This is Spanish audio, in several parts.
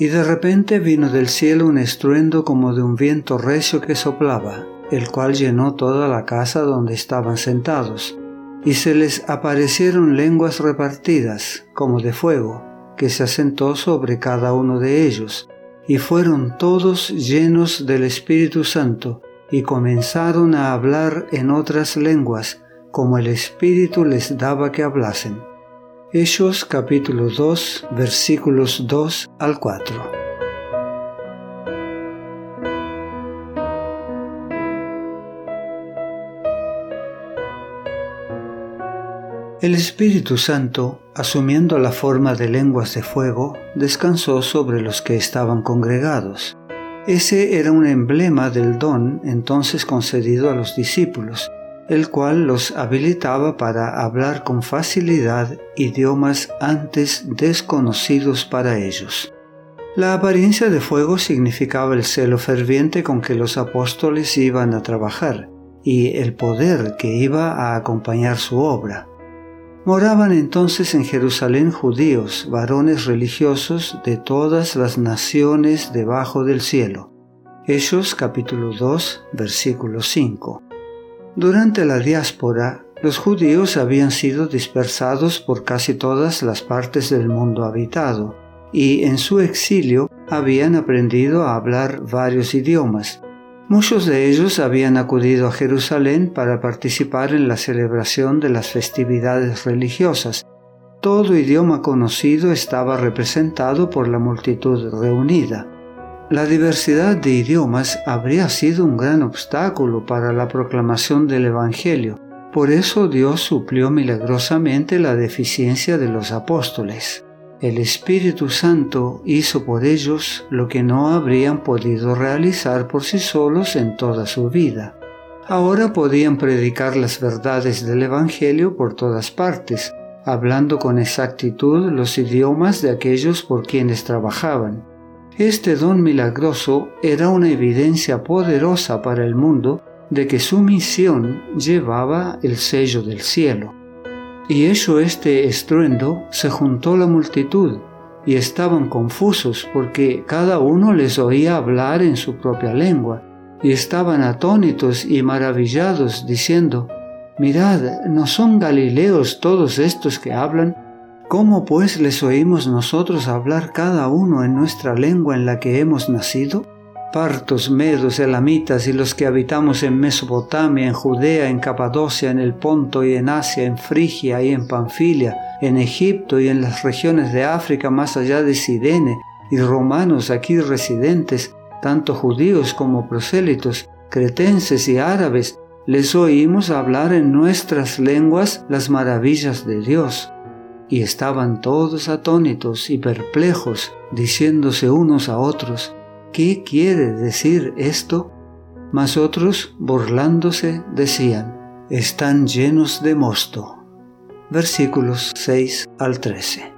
Y de repente vino del cielo un estruendo como de un viento recio que soplaba, el cual llenó toda la casa donde estaban sentados. Y se les aparecieron lenguas repartidas, como de fuego, que se asentó sobre cada uno de ellos, y fueron todos llenos del Espíritu Santo, y comenzaron a hablar en otras lenguas, como el Espíritu les daba que hablasen. Hechos capítulo 2 versículos 2 al 4. El Espíritu Santo, asumiendo la forma de lenguas de fuego, descansó sobre los que estaban congregados. Ese era un emblema del don entonces concedido a los discípulos, el cual los habilitaba para hablar con facilidad idiomas antes desconocidos para ellos. La apariencia de fuego significaba el celo ferviente con que los apóstoles iban a trabajar y el poder que iba a acompañar su obra. Moraban entonces en Jerusalén judíos, varones religiosos de todas las naciones debajo del cielo. Hechos capítulo 2 versículo 5. Durante la diáspora, los judíos habían sido dispersados por casi todas las partes del mundo habitado, y en su exilio habían aprendido a hablar varios idiomas. Muchos de ellos habían acudido a Jerusalén para participar en la celebración de las festividades religiosas. Todo idioma conocido estaba representado por la multitud reunida. La diversidad de idiomas habría sido un gran obstáculo para la proclamación del Evangelio. Por eso Dios suplió milagrosamente la deficiencia de los apóstoles. El Espíritu Santo hizo por ellos lo que no habrían podido realizar por sí solos en toda su vida. Ahora podían predicar las verdades del Evangelio por todas partes, hablando con exactitud los idiomas de aquellos por quienes trabajaban. Este don milagroso era una evidencia poderosa para el mundo de que su misión llevaba el sello del cielo. Y hecho este estruendo, se juntó la multitud, y estaban confusos porque cada uno les oía hablar en su propia lengua, y estaban atónitos y maravillados, diciendo, Mirad, ¿no son galileos todos estos que hablan? ¿Cómo pues les oímos nosotros hablar cada uno en nuestra lengua en la que hemos nacido? Partos, medos, elamitas y los que habitamos en Mesopotamia, en Judea, en Capadocia, en el Ponto y en Asia, en Frigia y en Panfilia, en Egipto y en las regiones de África más allá de Sidene, y romanos aquí residentes, tanto judíos como prosélitos, cretenses y árabes, les oímos hablar en nuestras lenguas las maravillas de Dios y estaban todos atónitos y perplejos, diciéndose unos a otros, ¿qué quiere decir esto? Mas otros, burlándose, decían, están llenos de mosto. Versículos 6 al 13.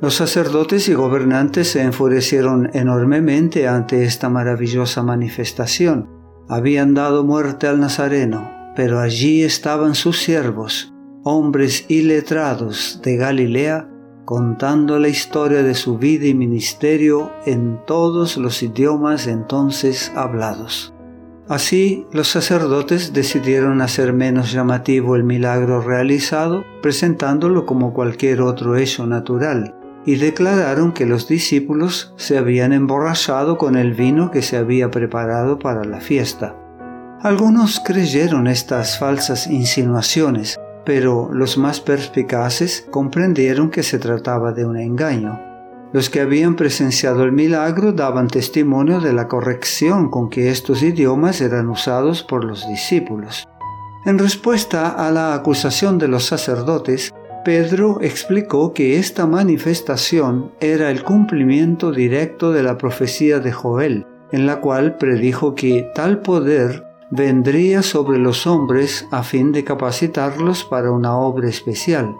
Los sacerdotes y gobernantes se enfurecieron enormemente ante esta maravillosa manifestación. Habían dado muerte al Nazareno, pero allí estaban sus siervos, hombres iletrados de Galilea, contando la historia de su vida y ministerio en todos los idiomas entonces hablados. Así, los sacerdotes decidieron hacer menos llamativo el milagro realizado, presentándolo como cualquier otro hecho natural, y declararon que los discípulos se habían emborrachado con el vino que se había preparado para la fiesta. Algunos creyeron estas falsas insinuaciones, pero los más perspicaces comprendieron que se trataba de un engaño. Los que habían presenciado el milagro daban testimonio de la corrección con que estos idiomas eran usados por los discípulos. En respuesta a la acusación de los sacerdotes, Pedro explicó que esta manifestación era el cumplimiento directo de la profecía de Joel, en la cual predijo que tal poder vendría sobre los hombres a fin de capacitarlos para una obra especial.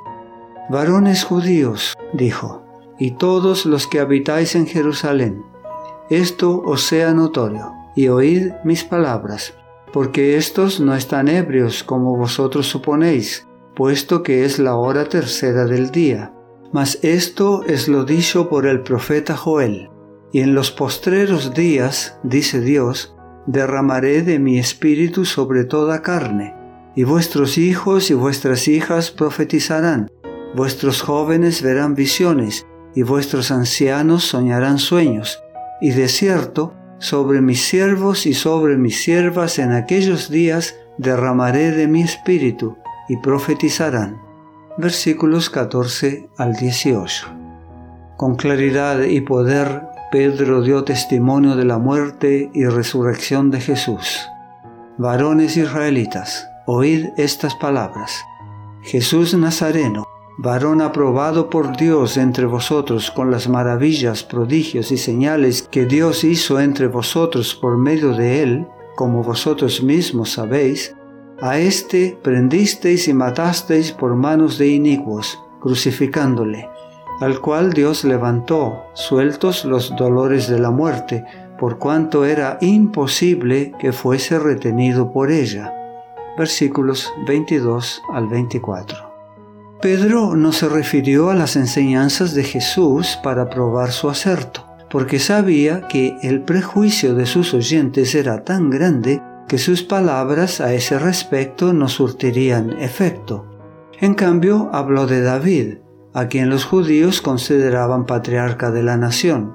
Varones judíos, dijo, y todos los que habitáis en Jerusalén, esto os sea notorio, y oíd mis palabras, porque estos no están ebrios como vosotros suponéis, puesto que es la hora tercera del día. Mas esto es lo dicho por el profeta Joel. Y en los postreros días, dice Dios, derramaré de mi espíritu sobre toda carne, y vuestros hijos y vuestras hijas profetizarán, vuestros jóvenes verán visiones, y vuestros ancianos soñarán sueños, y de cierto, sobre mis siervos y sobre mis siervas en aquellos días derramaré de mi espíritu, y profetizarán. Versículos 14 al 18. Con claridad y poder Pedro dio testimonio de la muerte y resurrección de Jesús. Varones israelitas, oíd estas palabras. Jesús Nazareno, varón aprobado por Dios entre vosotros con las maravillas, prodigios y señales que Dios hizo entre vosotros por medio de él, como vosotros mismos sabéis, a éste prendisteis y matasteis por manos de inicuos, crucificándole al cual Dios levantó, sueltos los dolores de la muerte, por cuanto era imposible que fuese retenido por ella. Versículos 22 al 24. Pedro no se refirió a las enseñanzas de Jesús para probar su acerto, porque sabía que el prejuicio de sus oyentes era tan grande que sus palabras a ese respecto no surtirían efecto. En cambio, habló de David, a quien los judíos consideraban patriarca de la nación.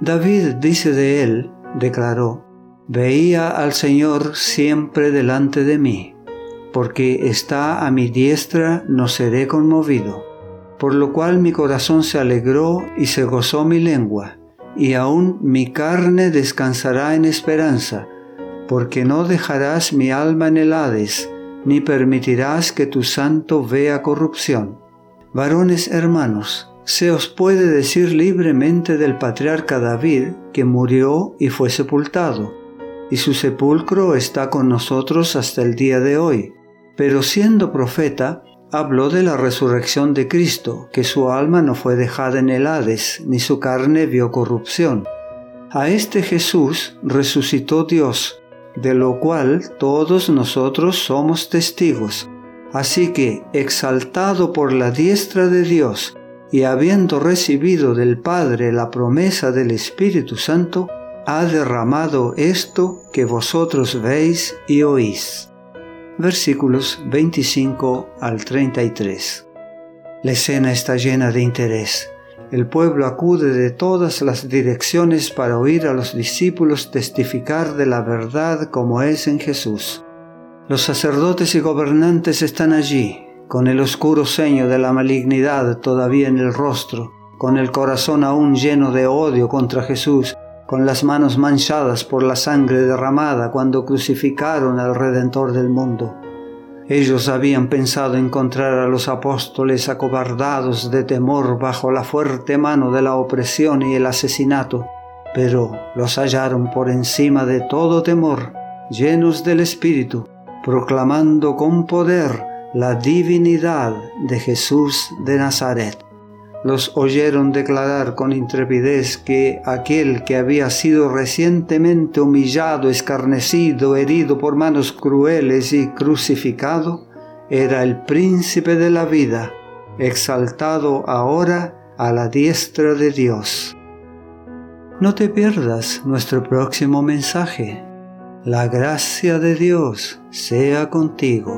David dice de él, declaró, Veía al Señor siempre delante de mí, porque está a mi diestra no seré conmovido, por lo cual mi corazón se alegró y se gozó mi lengua, y aún mi carne descansará en esperanza, porque no dejarás mi alma en el Hades, ni permitirás que tu santo vea corrupción. Varones hermanos, se os puede decir libremente del patriarca David que murió y fue sepultado, y su sepulcro está con nosotros hasta el día de hoy. Pero siendo profeta, habló de la resurrección de Cristo, que su alma no fue dejada en el Hades, ni su carne vio corrupción. A este Jesús resucitó Dios, de lo cual todos nosotros somos testigos Así que, exaltado por la diestra de Dios y habiendo recibido del Padre la promesa del Espíritu Santo, ha derramado esto que vosotros veis y oís. Versículos 25 al 33. La escena está llena de interés. El pueblo acude de todas las direcciones para oír a los discípulos testificar de la verdad como es en Jesús. Los sacerdotes y gobernantes están allí, con el oscuro ceño de la malignidad todavía en el rostro, con el corazón aún lleno de odio contra Jesús, con las manos manchadas por la sangre derramada cuando crucificaron al Redentor del mundo. Ellos habían pensado encontrar a los apóstoles acobardados de temor bajo la fuerte mano de la opresión y el asesinato, pero los hallaron por encima de todo temor, llenos del Espíritu, proclamando con poder la divinidad de Jesús de Nazaret. Los oyeron declarar con intrepidez que aquel que había sido recientemente humillado, escarnecido, herido por manos crueles y crucificado, era el príncipe de la vida, exaltado ahora a la diestra de Dios. No te pierdas nuestro próximo mensaje. La gracia de Dios sea contigo.